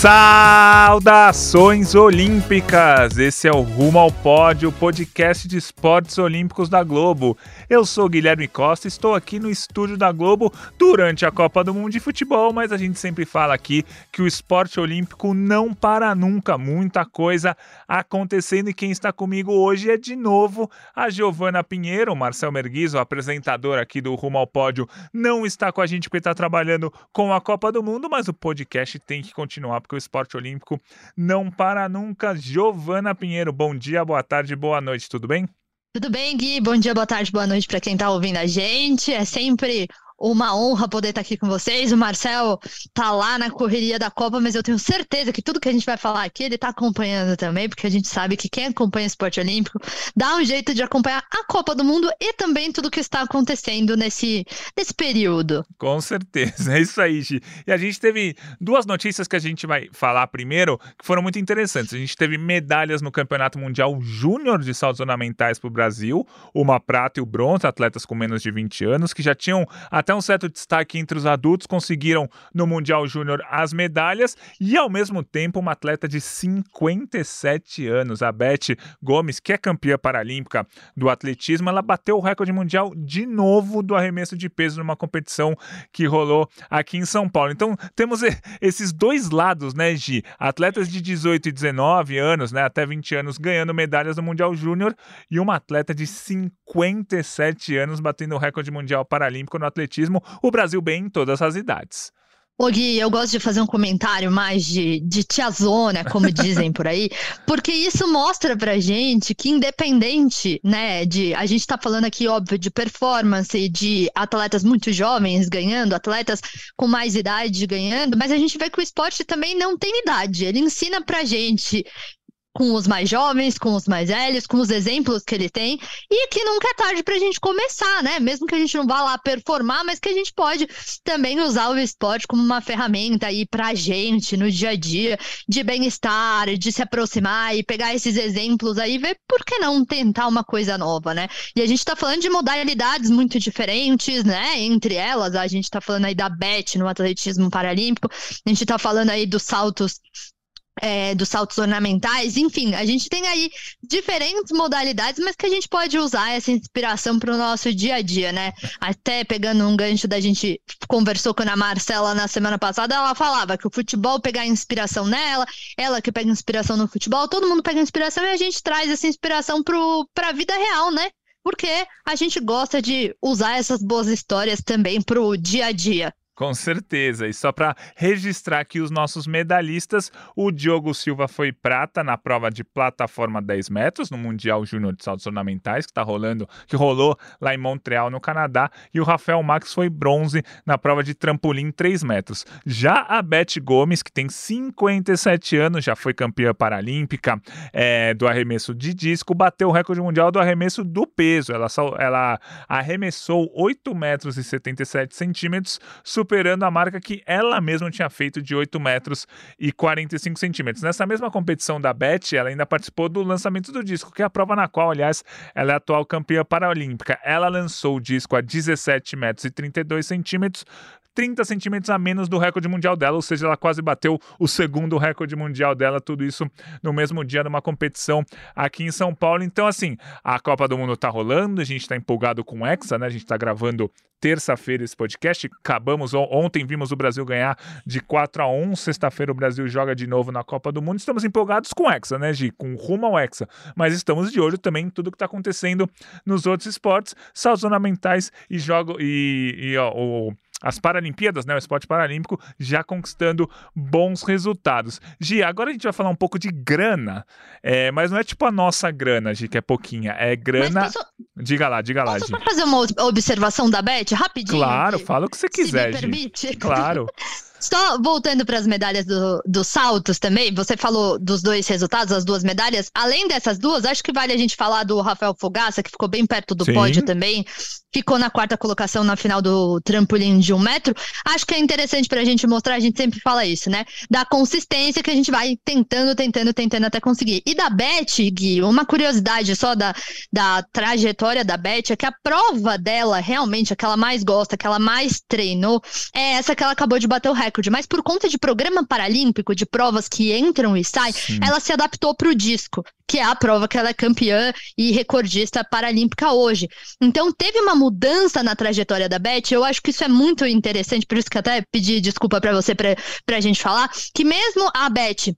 Saudações olímpicas! Esse é o Rumo ao Pódio, podcast de esportes olímpicos da Globo. Eu sou Guilherme Costa, estou aqui no estúdio da Globo durante a Copa do Mundo de Futebol, mas a gente sempre fala aqui que o esporte olímpico não para nunca, muita coisa acontecendo e quem está comigo hoje é de novo a Giovana Pinheiro, o Marcel Merguizo, apresentador aqui do Rumo ao Pódio, não está com a gente porque está trabalhando com a Copa do Mundo, mas o podcast tem que continuar porque o esporte olímpico não para nunca. Giovana Pinheiro, bom dia, boa tarde, boa noite, tudo bem? Tudo bem, Gui? Bom dia, boa tarde, boa noite para quem está ouvindo a gente. É sempre uma honra poder estar aqui com vocês. O Marcel tá lá na correria da Copa, mas eu tenho certeza que tudo que a gente vai falar aqui ele tá acompanhando também, porque a gente sabe que quem acompanha esporte olímpico dá um jeito de acompanhar a Copa do Mundo e também tudo que está acontecendo nesse, nesse período. Com certeza, é isso aí, Gi. E a gente teve duas notícias que a gente vai falar primeiro, que foram muito interessantes. A gente teve medalhas no Campeonato Mundial Júnior de saltos ornamentais para o Brasil, uma prata e o bronze, atletas com menos de 20 anos, que já tinham até um certo destaque entre os adultos, conseguiram no Mundial Júnior as medalhas e, ao mesmo tempo, uma atleta de 57 anos, a Beth Gomes, que é campeã paralímpica do atletismo, ela bateu o recorde mundial de novo do arremesso de peso numa competição que rolou aqui em São Paulo. Então, temos esses dois lados, né, Gi? Atletas de 18 e 19 anos, né, até 20 anos, ganhando medalhas no Mundial Júnior e uma atleta de 57 anos batendo o recorde mundial paralímpico no atletismo o Brasil bem em todas as idades. Ô Gui, eu gosto de fazer um comentário mais de, de tiazona, como dizem por aí, porque isso mostra pra gente que independente, né, de, a gente tá falando aqui, óbvio, de performance, de atletas muito jovens ganhando, atletas com mais idade ganhando, mas a gente vê que o esporte também não tem idade, ele ensina pra gente com os mais jovens, com os mais velhos, com os exemplos que ele tem, e que nunca é tarde para a gente começar, né? Mesmo que a gente não vá lá performar, mas que a gente pode também usar o esporte como uma ferramenta aí para a gente no dia a dia de bem-estar, de se aproximar e pegar esses exemplos aí e ver por que não tentar uma coisa nova, né? E a gente está falando de modalidades muito diferentes, né? Entre elas, a gente está falando aí da BET no atletismo paralímpico, a gente está falando aí dos saltos é, dos saltos ornamentais, enfim, a gente tem aí diferentes modalidades, mas que a gente pode usar essa inspiração para o nosso dia a dia, né? Até pegando um gancho da gente conversou com a Marcela na semana passada, ela falava que o futebol pega inspiração nela, ela que pega inspiração no futebol, todo mundo pega inspiração e a gente traz essa inspiração para a vida real, né? Porque a gente gosta de usar essas boas histórias também para o dia a dia. Com certeza. E só para registrar aqui os nossos medalhistas, o Diogo Silva foi prata na prova de plataforma 10 metros no Mundial Júnior de Saltos Ornamentais, que tá rolando, que rolou lá em Montreal, no Canadá, e o Rafael Max foi bronze na prova de trampolim 3 metros. Já a Beth Gomes, que tem 57 anos, já foi campeã paralímpica é, do arremesso de disco, bateu o recorde mundial do arremesso do peso. Ela, ela arremessou 8 metros e 77 centímetros, superando a marca que ela mesma tinha feito de 8 metros e 45 centímetros. Nessa mesma competição da Beth, ela ainda participou do lançamento do disco, que é a prova na qual, aliás, ela é atual campeã paralímpica. Ela lançou o disco a 17 metros e 32 centímetros, 30 centímetros a menos do recorde mundial dela, ou seja, ela quase bateu o segundo recorde mundial dela, tudo isso no mesmo dia numa competição aqui em São Paulo. Então, assim, a Copa do Mundo tá rolando, a gente tá empolgado com o Hexa, né? A gente tá gravando terça-feira esse podcast. Acabamos ontem, vimos o Brasil ganhar de 4 a 1. Sexta-feira o Brasil joga de novo na Copa do Mundo. Estamos empolgados com o Hexa, né, Gi? Com rumo ao Hexa. Mas estamos de olho também em tudo que está acontecendo nos outros esportes, saltos ornamentais e jogo e, e ó, o as Paralimpíadas, né, o esporte paralímpico, já conquistando bons resultados. Gi, agora a gente vai falar um pouco de grana, é, mas não é tipo a nossa grana, Gi, que é pouquinha, é grana... Posso... Diga lá, diga lá, Gi. Posso fazer uma observação da Beth, rapidinho? Claro, fala o que você quiser, Se me permite. Gi. Claro. Só voltando para as medalhas dos do saltos também, você falou dos dois resultados, as duas medalhas. Além dessas duas, acho que vale a gente falar do Rafael Fogaça, que ficou bem perto do Sim. pódio também. Ficou na quarta colocação na final do trampolim de um metro. Acho que é interessante para a gente mostrar, a gente sempre fala isso, né? Da consistência que a gente vai tentando, tentando, tentando até conseguir. E da Beth, Gui, uma curiosidade só da, da trajetória da Beth é que a prova dela, realmente, a que ela mais gosta, a que ela mais treinou, é essa que ela acabou de bater o recorde. Mas por conta de programa paralímpico, de provas que entram e saem, Sim. ela se adaptou para o disco, que é a prova que ela é campeã e recordista paralímpica hoje. Então teve uma mudança na trajetória da Beth, eu acho que isso é muito interessante, por isso que até pedi desculpa para você para a gente falar, que mesmo a Beth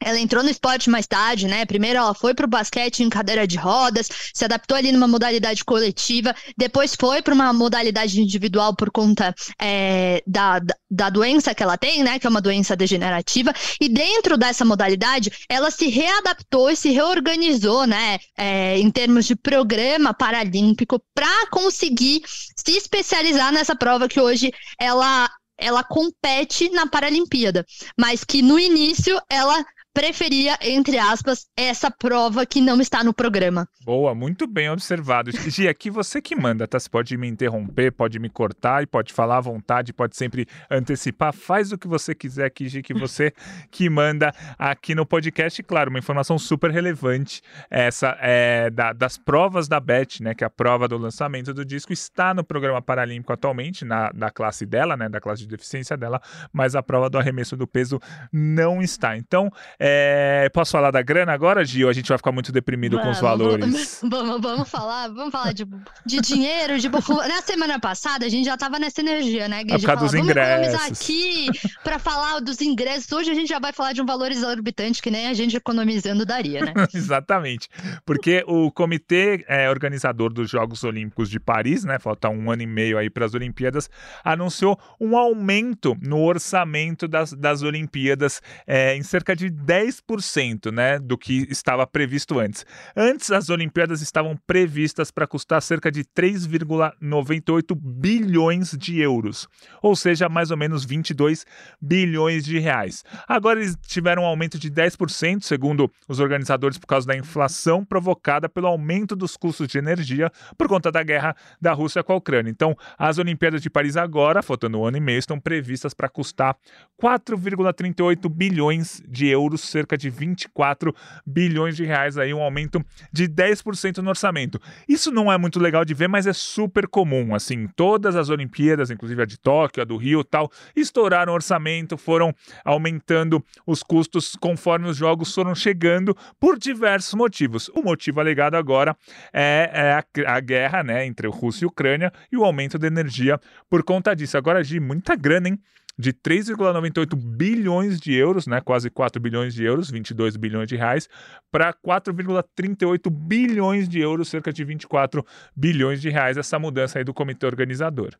ela entrou no esporte mais tarde, né? Primeiro ela foi para o basquete em cadeira de rodas, se adaptou ali numa modalidade coletiva, depois foi para uma modalidade individual por conta é, da, da doença que ela tem, né? Que é uma doença degenerativa. E dentro dessa modalidade, ela se readaptou e se reorganizou, né? É, em termos de programa paralímpico, para conseguir se especializar nessa prova que hoje ela ela compete na Paralimpíada, mas que no início ela preferia, entre aspas, essa prova que não está no programa. Boa, muito bem observado. Gi, aqui você que manda, tá? Você pode me interromper, pode me cortar e pode falar à vontade, pode sempre antecipar. Faz o que você quiser aqui, Gi, que você que manda aqui no podcast. Claro, uma informação super relevante, essa é da, das provas da BET, né? Que é a prova do lançamento do disco está no programa paralímpico atualmente, na, da classe dela, né? Da classe de deficiência dela, mas a prova do arremesso do peso não está. Então, é, é, posso falar da grana agora, Gil? A gente vai ficar muito deprimido vamos, com os valores. Vamos, vamos falar, vamos falar de, de dinheiro, de Na semana passada a gente já tava nessa energia, né, Gui? É por causa dos vamos ingressos. economizar aqui para falar dos ingressos. Hoje a gente já vai falar de um valor exorbitante que nem a gente economizando daria, né? Exatamente. Porque o comitê é, organizador dos Jogos Olímpicos de Paris, né? Falta um ano e meio aí para as Olimpíadas, anunciou um aumento no orçamento das, das Olimpíadas é, em cerca de 10% né, do que estava previsto antes. Antes, as Olimpíadas estavam previstas para custar cerca de 3,98 bilhões de euros, ou seja, mais ou menos 22 bilhões de reais. Agora eles tiveram um aumento de 10%, segundo os organizadores, por causa da inflação provocada pelo aumento dos custos de energia por conta da guerra da Rússia com a Ucrânia. Então, as Olimpíadas de Paris agora, faltando um ano e meio, estão previstas para custar 4,38 bilhões de euros cerca de 24 bilhões de reais aí, um aumento de 10% no orçamento. Isso não é muito legal de ver, mas é super comum, assim, todas as Olimpíadas, inclusive a de Tóquio, a do Rio, tal, estouraram o orçamento, foram aumentando os custos conforme os jogos foram chegando por diversos motivos. O motivo alegado agora é, é a, a, guerra, né, entre Rússia e Ucrânia e o aumento da energia por conta disso. Agora, de muita grana, hein? De 3,98 bilhões de euros, né, quase 4 bilhões de euros, 22 bilhões de reais, para 4,38 bilhões de euros, cerca de 24 bilhões de reais, essa mudança aí do comitê organizador.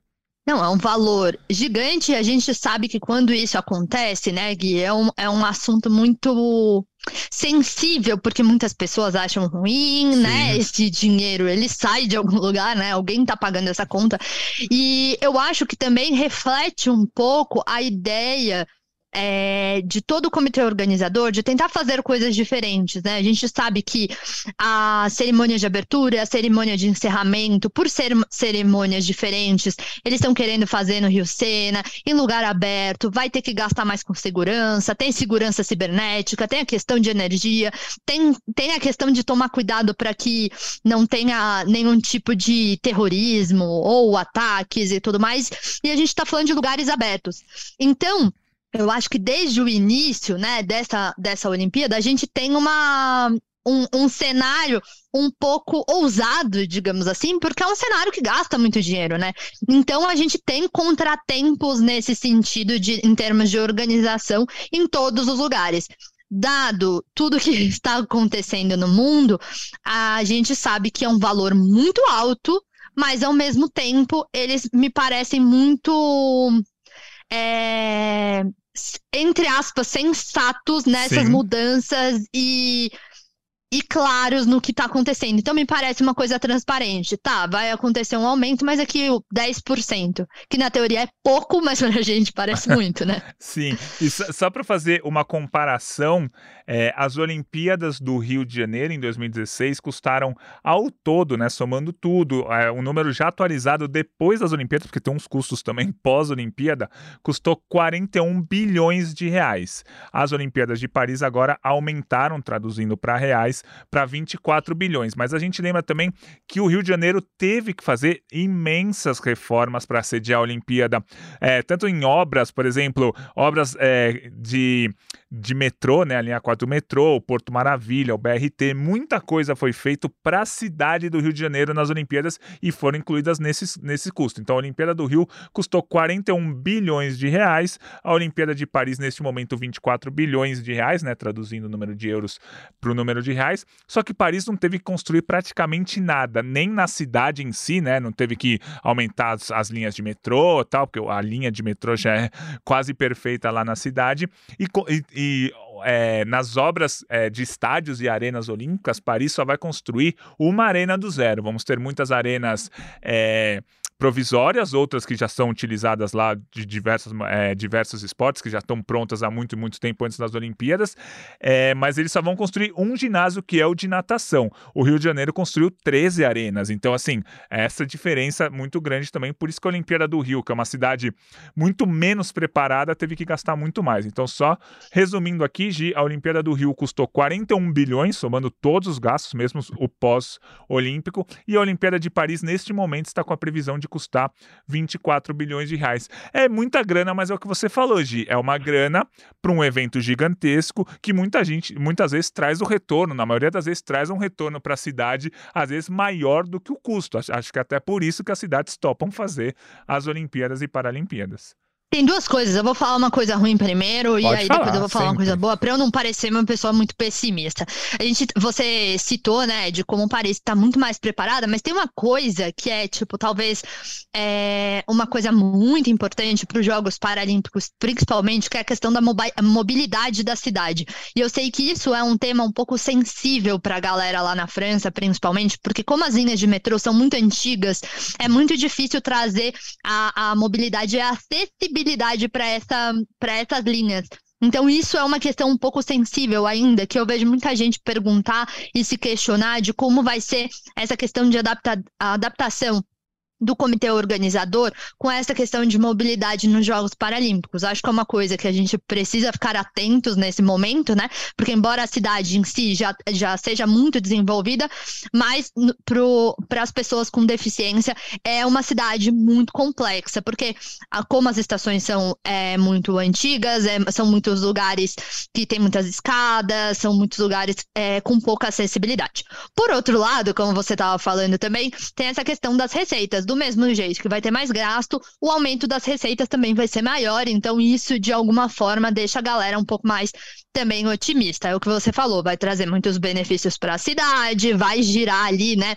Não, é um valor gigante. A gente sabe que quando isso acontece, né, Gui, é um, é um assunto muito sensível, porque muitas pessoas acham ruim, Sim. né? Esse dinheiro, ele sai de algum lugar, né? Alguém tá pagando essa conta. E eu acho que também reflete um pouco a ideia é, de todo o comitê organizador de tentar fazer coisas diferentes, né? A gente sabe que a cerimônia de abertura a cerimônia de encerramento, por ser cerimônias diferentes, eles estão querendo fazer no Rio Sena, em lugar aberto, vai ter que gastar mais com segurança, tem segurança cibernética, tem a questão de energia, tem, tem a questão de tomar cuidado para que não tenha nenhum tipo de terrorismo ou ataques e tudo mais. E a gente está falando de lugares abertos. Então, eu acho que desde o início, né, dessa, dessa Olimpíada, a gente tem uma, um, um, cenário um pouco ousado, digamos assim, porque é um cenário que gasta muito dinheiro, né? Então a gente tem contratempos nesse sentido de, em termos de organização em todos os lugares. Dado tudo que está acontecendo no mundo, a gente sabe que é um valor muito alto, mas ao mesmo tempo eles me parecem muito é, entre aspas, sensatos nessas Sim. mudanças e e claros no que está acontecendo. Então me parece uma coisa transparente. Tá, vai acontecer um aumento, mas aqui o 10%, que na teoria é pouco, mas pra gente parece muito, né? Sim, e só, só para fazer uma comparação, é, as Olimpíadas do Rio de Janeiro em 2016 custaram ao todo, né, somando tudo, é, um número já atualizado depois das Olimpíadas, porque tem uns custos também pós-Olimpíada, custou 41 bilhões de reais. As Olimpíadas de Paris agora aumentaram, traduzindo para reais, para 24 bilhões. Mas a gente lembra também que o Rio de Janeiro teve que fazer imensas reformas para sediar a Olimpíada, é, tanto em obras, por exemplo, obras é, de, de metrô, né, a linha 4 do metrô, o Porto Maravilha, o BRT, muita coisa foi feito para a cidade do Rio de Janeiro nas Olimpíadas e foram incluídas nesse, nesse custo. Então a Olimpíada do Rio custou 41 bilhões de reais, a Olimpíada de Paris neste momento 24 bilhões de reais, né, traduzindo o número de euros para o número de reais. Só que Paris não teve que construir praticamente nada, nem na cidade em si, né, não teve que aumentar as, as linhas de metrô, tal, porque a linha de metrô já é quase perfeita lá na cidade e, e, и é, nas obras é, de estádios e arenas olímpicas, Paris só vai construir uma arena do zero. Vamos ter muitas arenas é, provisórias, outras que já são utilizadas lá de diversos, é, diversos esportes, que já estão prontas há muito, muito tempo antes das Olimpíadas, é, mas eles só vão construir um ginásio que é o de natação. O Rio de Janeiro construiu 13 arenas, então, assim, essa diferença é muito grande também, por isso que a Olimpíada do Rio, que é uma cidade muito menos preparada, teve que gastar muito mais. Então, só resumindo aqui, Gi, a Olimpíada do Rio custou 41 bilhões, somando todos os gastos, mesmo o pós-olímpico, e a Olimpíada de Paris, neste momento, está com a previsão de custar 24 bilhões de reais. É muita grana, mas é o que você falou, Gi. É uma grana para um evento gigantesco que muita gente, muitas vezes, traz o retorno. Na maioria das vezes, traz um retorno para a cidade, às vezes maior do que o custo. Acho que até por isso que as cidades topam fazer as Olimpíadas e Paralimpíadas. Tem duas coisas. Eu vou falar uma coisa ruim primeiro Pode e aí falar, depois eu vou falar sempre. uma coisa boa, para eu não parecer uma pessoa muito pessimista. A gente, você citou, né, de como o Paris está muito mais preparada, mas tem uma coisa que é tipo talvez é, uma coisa muito importante para os Jogos Paralímpicos, principalmente, que é a questão da mobilidade da cidade. E eu sei que isso é um tema um pouco sensível para a galera lá na França, principalmente, porque como as linhas de metrô são muito antigas, é muito difícil trazer a, a mobilidade e a acessibilidade visibilidade para essa, essas linhas. Então, isso é uma questão um pouco sensível ainda, que eu vejo muita gente perguntar e se questionar de como vai ser essa questão de adapta adaptação do comitê organizador com essa questão de mobilidade nos Jogos Paralímpicos. Acho que é uma coisa que a gente precisa ficar atentos nesse momento, né? Porque embora a cidade em si já, já seja muito desenvolvida, mas para as pessoas com deficiência é uma cidade muito complexa, porque a, como as estações são é, muito antigas, é, são muitos lugares que tem muitas escadas, são muitos lugares é, com pouca acessibilidade. Por outro lado, como você estava falando também, tem essa questão das receitas do mesmo jeito que vai ter mais gasto, o aumento das receitas também vai ser maior. Então, isso de alguma forma deixa a galera um pouco mais também otimista. É o que você falou, vai trazer muitos benefícios para a cidade, vai girar ali, né?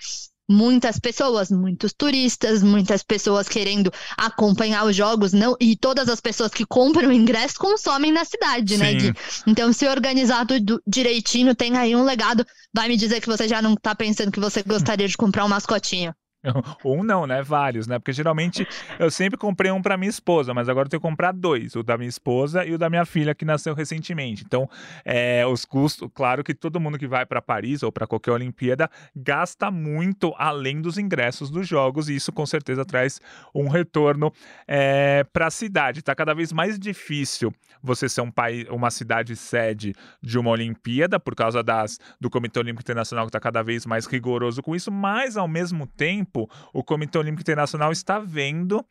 muitas pessoas, muitos turistas, muitas pessoas querendo acompanhar os jogos, não e todas as pessoas que compram o ingresso consomem na cidade, né, Sim. né, Gui? Então, se organizar tudo direitinho, tem aí um legado. Vai me dizer que você já não tá pensando que você gostaria de comprar um mascotinho. Um não, né? Vários, né? Porque geralmente eu sempre comprei um para minha esposa, mas agora eu tenho que comprar dois: o da minha esposa e o da minha filha, que nasceu recentemente. Então, é, os custos, claro que todo mundo que vai para Paris ou para qualquer Olimpíada gasta muito além dos ingressos dos jogos, e isso com certeza traz um retorno é, para a cidade. Está cada vez mais difícil você ser um país, uma cidade sede de uma Olimpíada, por causa das, do Comitê Olímpico Internacional que está cada vez mais rigoroso com isso, mas ao mesmo tempo tempo, o Comitê Olímpico Internacional está vendo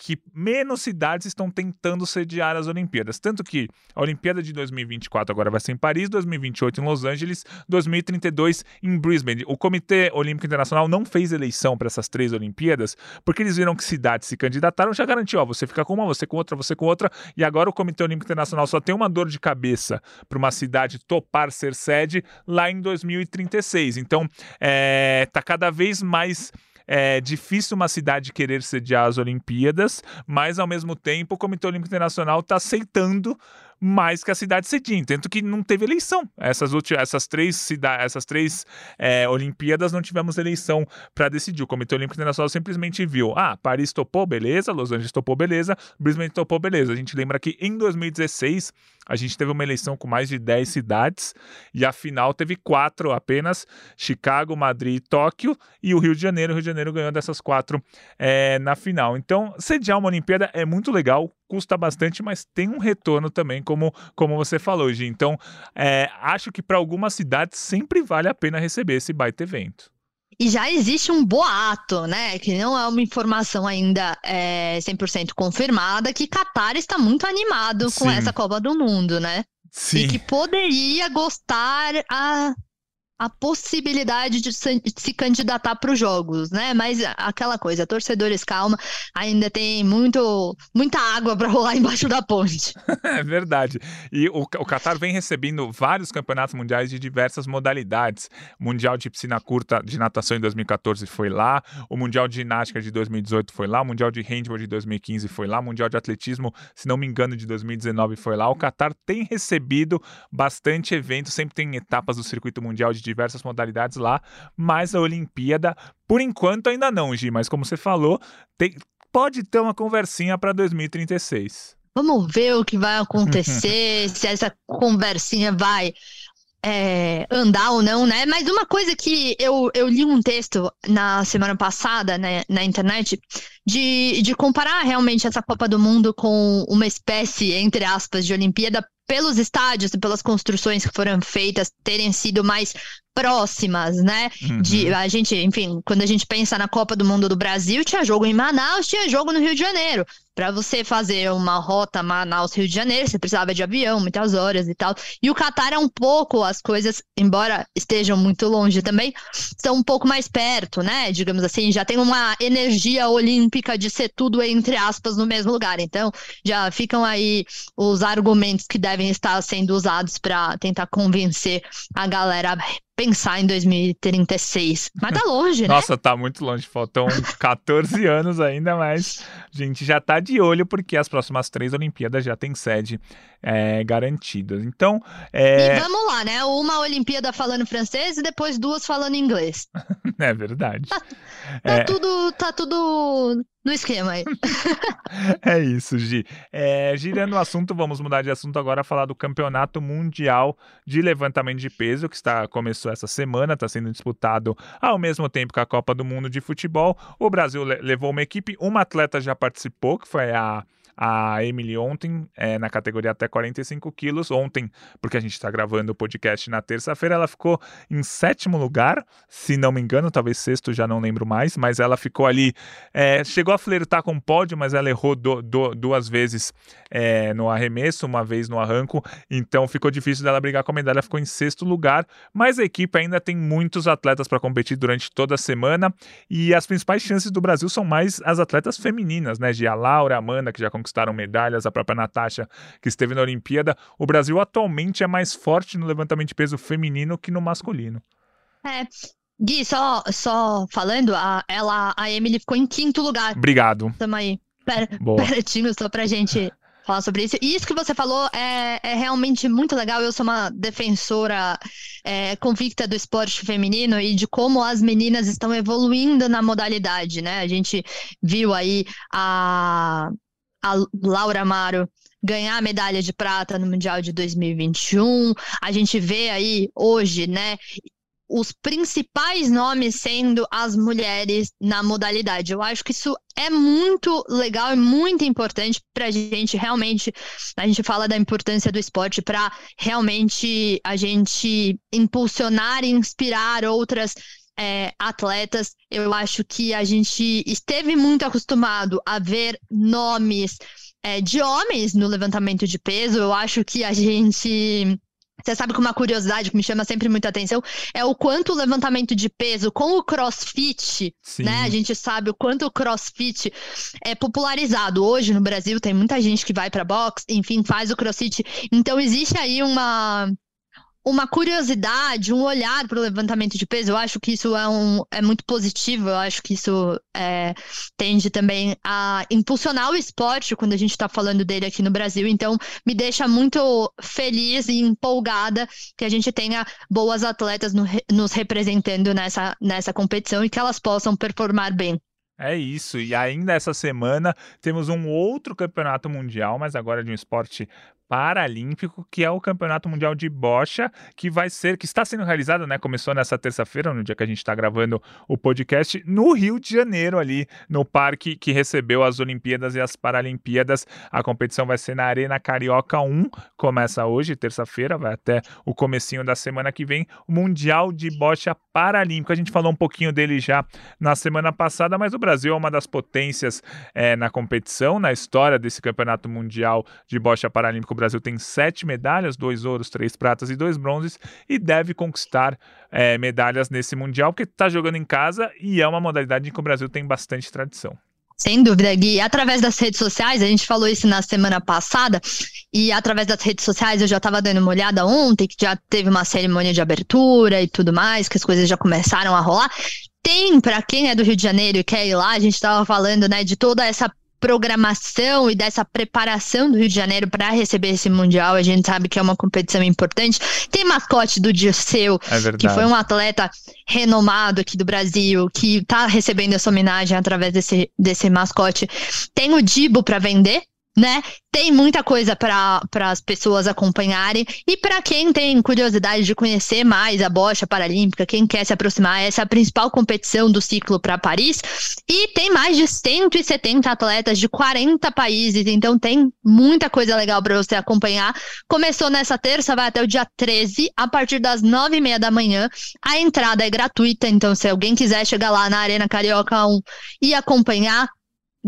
que menos cidades estão tentando sediar as Olimpíadas. Tanto que a Olimpíada de 2024 agora vai ser em Paris, 2028 em Los Angeles, 2032 em Brisbane. O Comitê Olímpico Internacional não fez eleição para essas três Olimpíadas, porque eles viram que cidades se candidataram, já garantiu, ó, você fica com uma, você com outra, você com outra, e agora o Comitê Olímpico Internacional só tem uma dor de cabeça para uma cidade topar ser sede lá em 2036. Então, é, tá cada vez mais é difícil uma cidade querer sediar as Olimpíadas, mas ao mesmo tempo o Comitê Olímpico Internacional está aceitando mais que a cidade cedim, tanto que não teve eleição. Essas, essas três, essas três é, Olimpíadas não tivemos eleição para decidir. O Comitê Olímpico Internacional simplesmente viu: ah, Paris topou, beleza, Los Angeles topou, beleza, Brisbane topou, beleza. A gente lembra que em 2016 a gente teve uma eleição com mais de 10 cidades e a final teve quatro apenas: Chicago, Madrid e Tóquio, e o Rio de Janeiro. O Rio de Janeiro ganhou dessas quatro é, na final. Então, sediar uma Olimpíada é muito legal, custa bastante, mas tem um retorno também, como, como você falou, Gi. Então, é, acho que para algumas cidades sempre vale a pena receber esse baita evento. E já existe um boato, né? Que não é uma informação ainda é, 100% confirmada, que Qatar está muito animado Sim. com essa Copa do Mundo, né? Sim. E que poderia gostar a a possibilidade de se candidatar para os jogos, né? Mas aquela coisa, torcedores, calma, ainda tem muito, muita água para rolar embaixo da ponte. é verdade. E o, o Qatar vem recebendo vários campeonatos mundiais de diversas modalidades. O Mundial de Piscina Curta de Natação em 2014 foi lá, o Mundial de Ginástica de 2018 foi lá, o Mundial de Handball de 2015 foi lá, o Mundial de Atletismo, se não me engano, de 2019 foi lá. O Qatar tem recebido bastante evento, sempre tem etapas do circuito mundial de diversas modalidades lá, mas a Olimpíada, por enquanto, ainda não, Gi. Mas como você falou, tem, pode ter uma conversinha para 2036. Vamos ver o que vai acontecer, se essa conversinha vai é, andar ou não, né? Mas uma coisa que eu, eu li um texto na semana passada né, na internet de, de comparar realmente essa Copa do Mundo com uma espécie, entre aspas, de Olimpíada pelos estádios e pelas construções que foram feitas terem sido mais próximas, né? Uhum. De a gente, enfim, quando a gente pensa na Copa do Mundo do Brasil, tinha jogo em Manaus, tinha jogo no Rio de Janeiro. Para você fazer uma rota Manaus-Rio de Janeiro, você precisava de avião, muitas horas e tal. E o Catar é um pouco, as coisas, embora estejam muito longe também, são um pouco mais perto, né? Digamos assim, já tem uma energia olímpica de ser tudo, entre aspas, no mesmo lugar. Então, já ficam aí os argumentos que devem estar sendo usados para tentar convencer a galera pensar em 2036. Mas tá longe, né? Nossa, tá muito longe. Faltam 14 anos ainda, mas a gente já tá de olho porque as próximas três Olimpíadas já tem sede é, garantidas. Então. É... E vamos lá, né? Uma Olimpíada falando francês e depois duas falando inglês. é verdade. Tá, tá é... tudo, tá tudo no esquema aí. é isso, Gi. É, girando o assunto, vamos mudar de assunto agora, falar do Campeonato Mundial de Levantamento de Peso, que está começou essa semana, está sendo disputado ao mesmo tempo que a Copa do Mundo de Futebol. O Brasil levou uma equipe, uma atleta já participou, que foi a a Emily ontem, é, na categoria até 45 quilos. Ontem, porque a gente está gravando o podcast na terça-feira, ela ficou em sétimo lugar, se não me engano, talvez sexto, já não lembro mais, mas ela ficou ali, é, chegou a flertar com o pódio, mas ela errou do, do, duas vezes é, no arremesso, uma vez no arranco, então ficou difícil dela brigar com a medalha, ficou em sexto lugar, mas a equipe ainda tem muitos atletas para competir durante toda a semana. E as principais chances do Brasil são mais as atletas femininas, né, de a Laura, Amanda, que já conquistaram medalhas, a própria Natasha, que esteve na Olimpíada. O Brasil atualmente é mais forte no levantamento de peso feminino que no masculino. É. Gui, só, só falando, a, ela, a Emily ficou em quinto lugar. Obrigado. Tamo aí. Pera, pertinho, só pra gente falar sobre isso. E isso que você falou é, é realmente muito legal. Eu sou uma defensora é, convicta do esporte feminino e de como as meninas estão evoluindo na modalidade, né? A gente viu aí a a Laura Amaro ganhar a medalha de prata no Mundial de 2021. A gente vê aí hoje, né, os principais nomes sendo as mulheres na modalidade. Eu acho que isso é muito legal e muito importante para a gente realmente. A gente fala da importância do esporte para realmente a gente impulsionar e inspirar outras é, atletas, eu acho que a gente esteve muito acostumado a ver nomes é, de homens no levantamento de peso. Eu acho que a gente. Você sabe que uma curiosidade que me chama sempre muita atenção é o quanto o levantamento de peso com o crossfit, Sim. né? A gente sabe o quanto o crossfit é popularizado. Hoje no Brasil tem muita gente que vai para boxe, enfim, faz o crossfit. Então existe aí uma uma curiosidade, um olhar para o levantamento de peso. Eu acho que isso é, um, é muito positivo, eu acho que isso é, tende também a impulsionar o esporte quando a gente está falando dele aqui no Brasil. Então, me deixa muito feliz e empolgada que a gente tenha boas atletas no, nos representando nessa, nessa competição e que elas possam performar bem. É isso, e ainda essa semana temos um outro campeonato mundial, mas agora de um esporte paralímpico, que é o Campeonato Mundial de Bocha, que vai ser, que está sendo realizado, né? Começou nessa terça-feira, no dia que a gente está gravando o podcast, no Rio de Janeiro, ali no parque que recebeu as Olimpíadas e as Paralimpíadas. A competição vai ser na Arena Carioca 1, começa hoje, terça-feira, vai até o comecinho da semana que vem, o Mundial de Bocha Paralímpico. A gente falou um pouquinho dele já na semana passada, mas o Brasil é uma das potências é, na competição, na história desse Campeonato Mundial de Bocha Paralímpico Brasil tem sete medalhas, dois ouros, três pratas e dois bronzes, e deve conquistar é, medalhas nesse Mundial, porque está jogando em casa e é uma modalidade em que o Brasil tem bastante tradição. Sem dúvida, Gui. Através das redes sociais, a gente falou isso na semana passada, e através das redes sociais eu já estava dando uma olhada ontem, que já teve uma cerimônia de abertura e tudo mais, que as coisas já começaram a rolar. Tem, para quem é do Rio de Janeiro e quer ir lá, a gente estava falando, né, de toda essa programação e dessa preparação do Rio de Janeiro para receber esse Mundial. A gente sabe que é uma competição importante. Tem mascote do Dirceu, é que foi um atleta renomado aqui do Brasil, que está recebendo essa homenagem através desse, desse mascote. Tem o Dibo para vender, né? Tem muita coisa para as pessoas acompanharem. E para quem tem curiosidade de conhecer mais a bocha paralímpica, quem quer se aproximar, essa é a principal competição do ciclo para Paris. E tem mais de 170 atletas de 40 países, então tem muita coisa legal para você acompanhar. Começou nessa terça, vai até o dia 13, a partir das 9h30 da manhã. A entrada é gratuita, então se alguém quiser chegar lá na Arena Carioca 1 e acompanhar,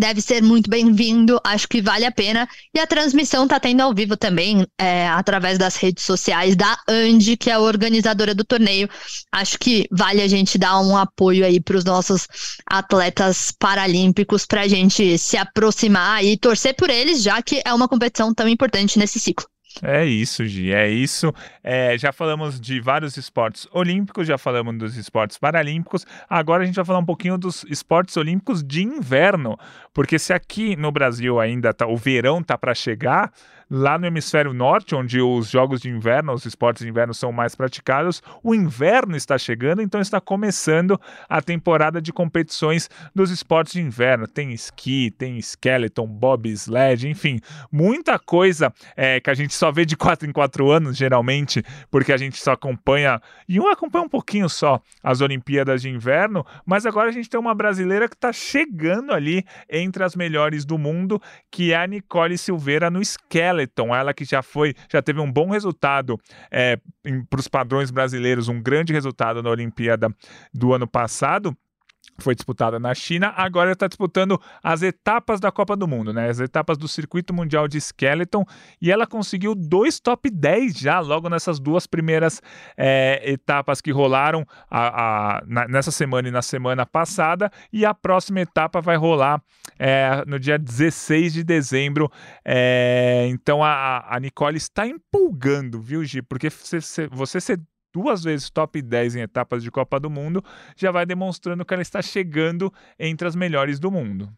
deve ser muito bem-vindo, acho que vale a pena. E a transmissão está tendo ao vivo também, é, através das redes sociais da Andy, que é a organizadora do torneio. Acho que vale a gente dar um apoio aí para os nossos atletas paralímpicos, para a gente se aproximar e torcer por eles, já que é uma competição tão importante nesse ciclo. É isso, Gi, é isso. É, já falamos de vários esportes olímpicos, já falamos dos esportes paralímpicos. Agora a gente vai falar um pouquinho dos esportes olímpicos de inverno, porque se aqui no Brasil ainda tá, o verão tá para chegar, Lá no hemisfério norte, onde os jogos de inverno, os esportes de inverno são mais praticados, o inverno está chegando, então está começando a temporada de competições dos esportes de inverno. Tem esqui, tem skeleton, bobsled, enfim, muita coisa é, que a gente só vê de quatro em quatro anos, geralmente, porque a gente só acompanha, e um acompanha um pouquinho só as Olimpíadas de Inverno, mas agora a gente tem uma brasileira que está chegando ali entre as melhores do mundo, que é a Nicole Silveira no skeleton. Skeleton, ela que já foi, já teve um bom resultado é, para os padrões brasileiros, um grande resultado na Olimpíada do ano passado foi disputada na China, agora está disputando as etapas da Copa do Mundo, né? As etapas do Circuito Mundial de Skeleton, e ela conseguiu dois top 10 já, logo nessas duas primeiras é, etapas que rolaram a, a, na, nessa semana e na semana passada, e a próxima etapa vai rolar é, no dia 16 de dezembro. É, então a, a Nicole está empolgando, viu, Gi? Porque você, ser duas vezes top 10 em etapas de Copa do Mundo, já vai demonstrando que ela está chegando entre as melhores do mundo.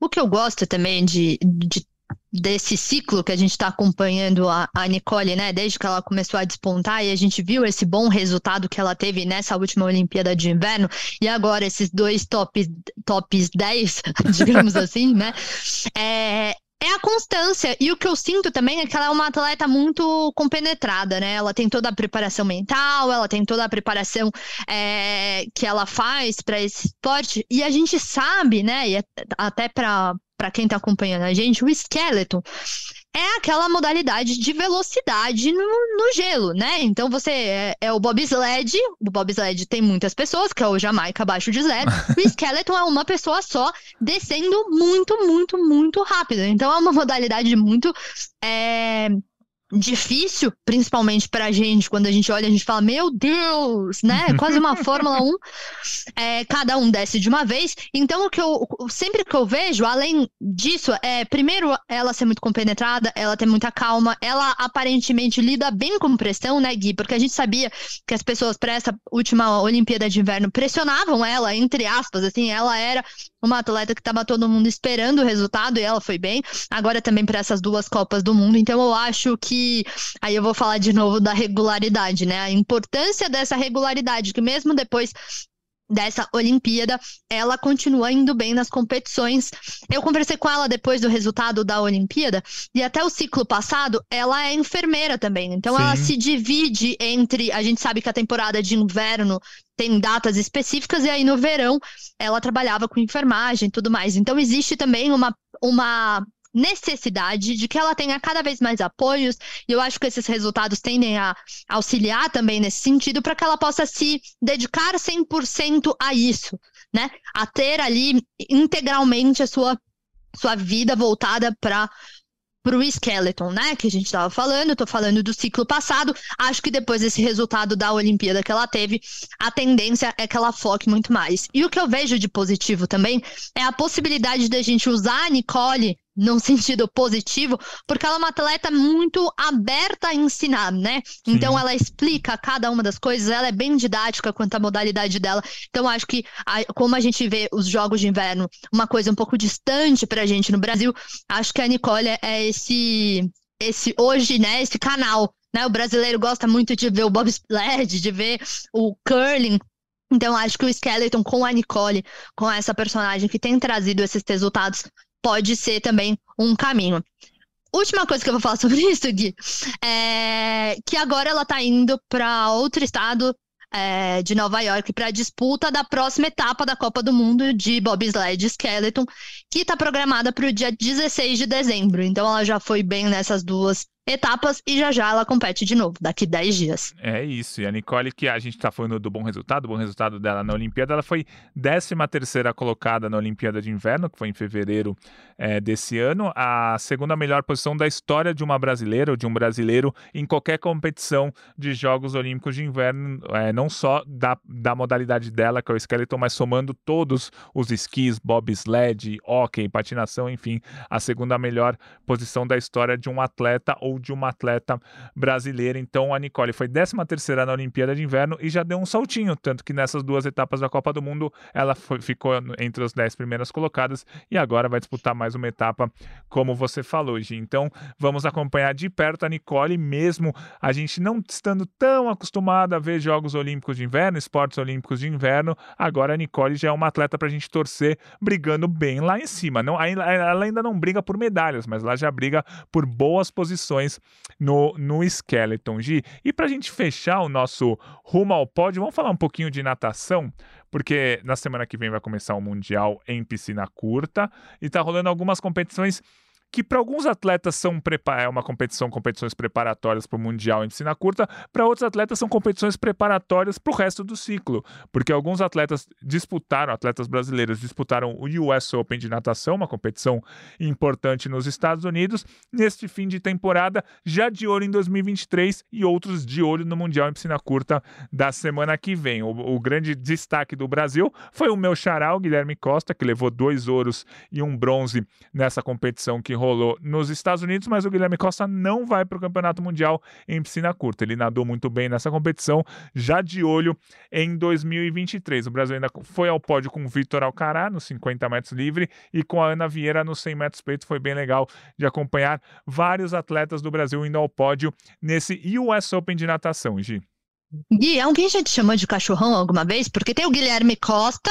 O que eu gosto também de, de desse ciclo que a gente está acompanhando a, a, Nicole, né, desde que ela começou a despontar e a gente viu esse bom resultado que ela teve nessa última Olimpíada de Inverno e agora esses dois tops, tops 10, digamos assim, né, é, é a constância. E o que eu sinto também é que ela é uma atleta muito compenetrada, né? Ela tem toda a preparação mental, ela tem toda a preparação é, que ela faz para esse esporte. E a gente sabe, né? E até para quem está acompanhando a gente, o skeleton é aquela modalidade de velocidade no, no gelo, né? Então você é, é, o bobsled, o bobsled tem muitas pessoas, que é o Jamaica abaixo de zero, o skeleton é uma pessoa só descendo muito, muito, muito rápido. Então é uma modalidade muito é, difícil, principalmente pra gente, quando a gente olha, a gente fala, meu Deus, né? Quase uma Fórmula 1. É, cada um desce de uma vez. Então, o que eu sempre que eu vejo, além disso, é primeiro ela ser muito compenetrada, ela ter muita calma, ela aparentemente lida bem com pressão, né, Gui? Porque a gente sabia que as pessoas para essa última Olimpíada de Inverno pressionavam ela, entre aspas, assim, ela era uma atleta que estava todo mundo esperando o resultado e ela foi bem. Agora também para essas duas Copas do Mundo. Então eu acho que aí eu vou falar de novo da regularidade, né? A importância dessa regularidade, que mesmo depois dessa Olimpíada, ela continua indo bem nas competições. Eu conversei com ela depois do resultado da Olimpíada e até o ciclo passado, ela é enfermeira também. Então Sim. ela se divide entre, a gente sabe que a temporada de inverno tem datas específicas, e aí no verão ela trabalhava com enfermagem e tudo mais. Então existe também uma, uma necessidade de que ela tenha cada vez mais apoios, e eu acho que esses resultados tendem a auxiliar também nesse sentido, para que ela possa se dedicar 100% a isso, né? A ter ali integralmente a sua, sua vida voltada para para o Skeleton, né? Que a gente estava falando, estou falando do ciclo passado. Acho que depois desse resultado da Olimpíada que ela teve, a tendência é que ela foque muito mais. E o que eu vejo de positivo também é a possibilidade da gente usar a Nicole num sentido positivo, porque ela é uma atleta muito aberta a ensinar, né? Sim. Então ela explica cada uma das coisas, ela é bem didática quanto à modalidade dela. Então acho que a, como a gente vê os jogos de inverno uma coisa um pouco distante pra gente no Brasil, acho que a Nicole é esse esse hoje, né, esse canal, né? O brasileiro gosta muito de ver o bobsled, de ver o curling, então, acho que o Skeleton com a Nicole, com essa personagem que tem trazido esses resultados, pode ser também um caminho. Última coisa que eu vou falar sobre isso, Gui, é que agora ela tá indo para outro estado é, de Nova York para a disputa da próxima etapa da Copa do Mundo de bobsled skeleton, que está programada para o dia 16 de dezembro. Então ela já foi bem nessas duas etapas e já já ela compete de novo, daqui 10 dias. É isso. E a Nicole, que a gente está falando do bom resultado, o bom resultado dela na Olimpíada, ela foi 13 terceira colocada na Olimpíada de Inverno, que foi em fevereiro é, desse ano, a segunda melhor posição da história de uma brasileira ou de um brasileiro em qualquer competição de Jogos Olímpicos de Inverno, é, não só da, da modalidade dela, que é o skeleton, mas somando todos os esquis, bobsled, hockey, patinação, enfim, a segunda melhor posição da história de um atleta ou de uma atleta brasileira. Então a Nicole foi 13 terceira na Olimpíada de Inverno e já deu um saltinho, tanto que nessas duas etapas da Copa do Mundo ela foi, ficou entre as 10 primeiras colocadas e agora vai disputar mais uma etapa, como você falou, Gi. Então vamos acompanhar de perto a Nicole, mesmo a gente não estando tão acostumado a ver Jogos Olímpicos de Inverno, esportes olímpicos de inverno, agora a Nicole já é uma atleta para a gente torcer, brigando bem lá em cima. Não, ela ainda não briga por medalhas, mas ela já briga por boas posições no, no Skeleton. Gi, e para a gente fechar o nosso rumo ao pódio, vamos falar um pouquinho de natação, porque na semana que vem vai começar o Mundial em piscina curta e está rolando algumas competições que para alguns atletas são é uma competição, competições preparatórias para o Mundial em piscina curta, para outros atletas são competições preparatórias para o resto do ciclo, porque alguns atletas disputaram, atletas brasileiros disputaram o US Open de natação, uma competição importante nos Estados Unidos, neste fim de temporada, já de olho em 2023 e outros de olho no Mundial em piscina curta da semana que vem. O, o grande destaque do Brasil foi o meu xará, o Guilherme Costa, que levou dois ouros e um bronze nessa competição que rolou nos Estados Unidos, mas o Guilherme Costa não vai para o Campeonato Mundial em piscina curta. Ele nadou muito bem nessa competição, já de olho em 2023. O Brasil ainda foi ao pódio com o Vitor Alcará nos 50 metros livre e com a Ana Vieira nos 100 metros peito. Foi bem legal de acompanhar vários atletas do Brasil indo ao pódio nesse US Open de natação, Gi. Gui, alguém já te chamou de cachorrão alguma vez? Porque tem o Guilherme Costa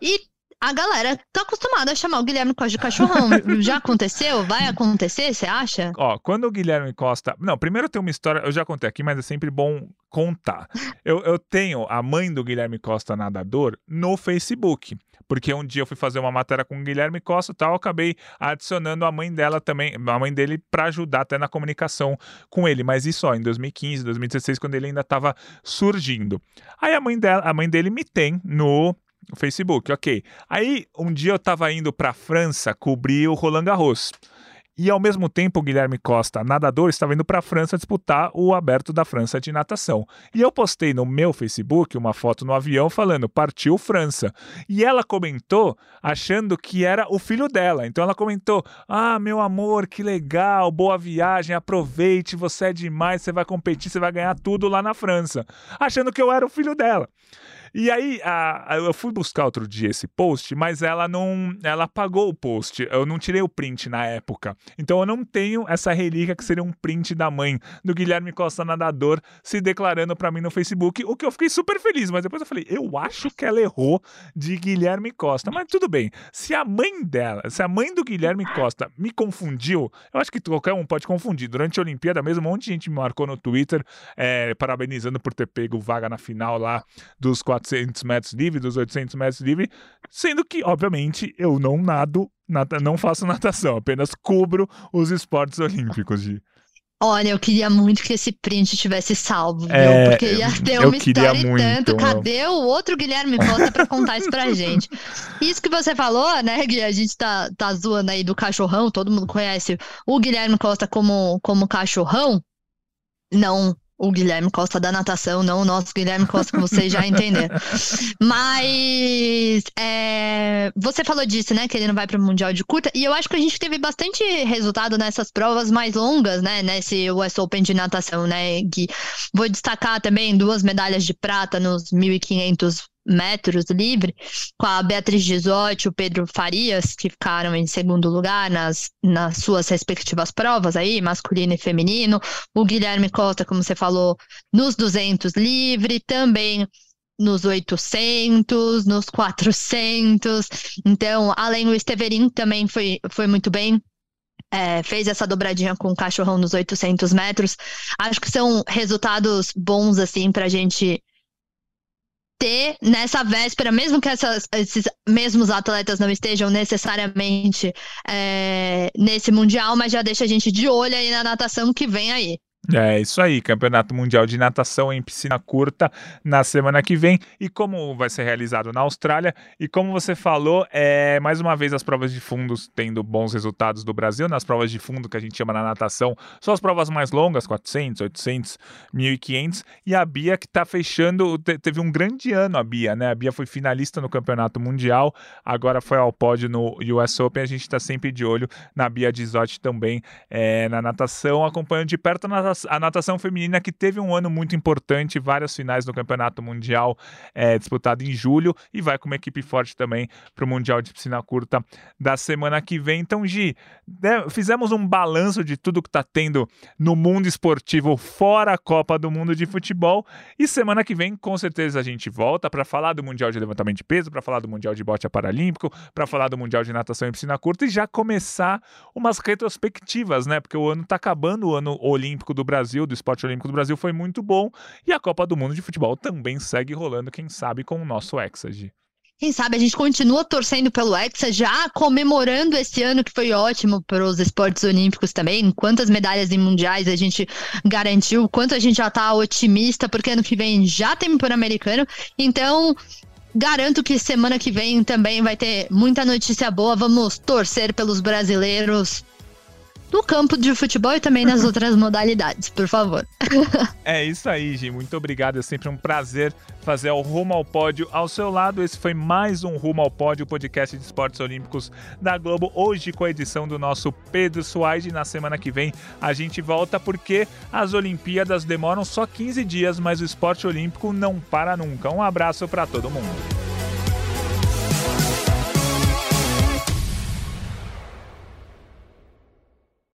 e a galera tá acostumada a chamar o Guilherme Costa de cachorrão. já aconteceu? Vai acontecer, você acha? Ó, quando o Guilherme Costa. Não, primeiro tem uma história, eu já contei aqui, mas é sempre bom contar. Eu, eu tenho a mãe do Guilherme Costa nadador no Facebook. Porque um dia eu fui fazer uma matéria com o Guilherme Costa e tal, eu acabei adicionando a mãe dela também, a mãe dele, para ajudar até na comunicação com ele. Mas isso ó, em 2015, 2016, quando ele ainda estava surgindo. Aí a mãe dela, a mãe dele me tem no o Facebook, ok. Aí um dia eu tava indo pra França cobrir o Roland Garros. E ao mesmo tempo, o Guilherme Costa, nadador, estava indo para a França disputar o aberto da França de natação. E eu postei no meu Facebook uma foto no avião falando: partiu França. E ela comentou achando que era o filho dela. Então ela comentou: Ah, meu amor, que legal, boa viagem, aproveite, você é demais, você vai competir, você vai ganhar tudo lá na França. Achando que eu era o filho dela. E aí, a, a, eu fui buscar outro dia esse post, mas ela não. Ela apagou o post. Eu não tirei o print na época. Então eu não tenho essa relíquia que seria um print da mãe do Guilherme Costa Nadador se declarando para mim no Facebook, o que eu fiquei super feliz. Mas depois eu falei, eu acho que ela errou de Guilherme Costa. Mas tudo bem. Se a mãe dela, se a mãe do Guilherme Costa me confundiu, eu acho que qualquer um pode confundir. Durante a Olimpíada mesmo, um monte de gente me marcou no Twitter, é, parabenizando por ter pego vaga na final lá dos 4 400 metros livre, dos 800 metros livre, sendo que, obviamente, eu não nado, nata, não faço natação, apenas cubro os esportes olímpicos, de Olha, eu queria muito que esse print tivesse salvo, é, viu? Porque ia ter uma história e tanto. Cadê o outro Guilherme Costa pra contar isso pra gente? Isso que você falou, né, Gui? A gente tá, tá zoando aí do cachorrão, todo mundo conhece o Guilherme Costa como, como cachorrão. Não o Guilherme Costa da natação, não o nosso Guilherme Costa, que vocês já entenderam. Mas é, você falou disso, né? Que ele não vai para o Mundial de Curta. E eu acho que a gente teve bastante resultado nessas provas mais longas, né? Nesse US Open de natação, né? Gui? Vou destacar também duas medalhas de prata nos 1.500 metros livre, com a Beatriz Gisotti e o Pedro Farias, que ficaram em segundo lugar nas, nas suas respectivas provas aí, masculino e feminino. O Guilherme Costa, como você falou, nos 200 livre, também nos 800, nos 400. Então, além do Esteverin também foi, foi muito bem. É, fez essa dobradinha com o cachorrão nos 800 metros. Acho que são resultados bons, assim, para a gente ter nessa véspera, mesmo que essas, esses mesmos atletas não estejam necessariamente é, nesse Mundial, mas já deixa a gente de olho aí na natação que vem aí. É isso aí, Campeonato Mundial de Natação em piscina curta na semana que vem. E como vai ser realizado na Austrália, e como você falou, é mais uma vez as provas de fundos tendo bons resultados do Brasil. Nas provas de fundo que a gente chama na natação, são as provas mais longas, 400, 800, 1500. E a Bia que está fechando, teve um grande ano a Bia, né? A Bia foi finalista no Campeonato Mundial, agora foi ao pódio no US Open. A gente está sempre de olho na Bia Dizotti também é, na natação, acompanhando de perto a natação a natação feminina que teve um ano muito importante, várias finais no Campeonato Mundial é, disputado em julho e vai com uma equipe forte também para o Mundial de Piscina Curta da semana que vem. Então, Gi, né, fizemos um balanço de tudo que está tendo no mundo esportivo fora a Copa do Mundo de Futebol e semana que vem, com certeza, a gente volta para falar do Mundial de Levantamento de Peso, para falar do Mundial de Bote Paralímpico, para falar do Mundial de Natação em Piscina Curta e já começar umas retrospectivas, né? Porque o ano está acabando, o ano olímpico do Brasil, do esporte olímpico do Brasil, foi muito bom. E a Copa do Mundo de Futebol também segue rolando, quem sabe, com o nosso Exage. Quem sabe a gente continua torcendo pelo Hexa, já comemorando esse ano que foi ótimo para os esportes olímpicos também. Quantas medalhas em mundiais a gente garantiu, quanto a gente já está otimista, porque ano que vem já tem Pan-Americano. Então, garanto que semana que vem também vai ter muita notícia boa. Vamos torcer pelos brasileiros no campo de futebol e também nas outras modalidades, por favor. é isso aí, Gi. Muito obrigado. É sempre um prazer fazer o Rumo ao Pódio ao seu lado. Esse foi mais um Rumo ao Pódio, podcast de esportes olímpicos da Globo. Hoje com a edição do nosso Pedro Suaide. Na semana que vem a gente volta porque as Olimpíadas demoram só 15 dias, mas o esporte olímpico não para nunca. Um abraço para todo mundo.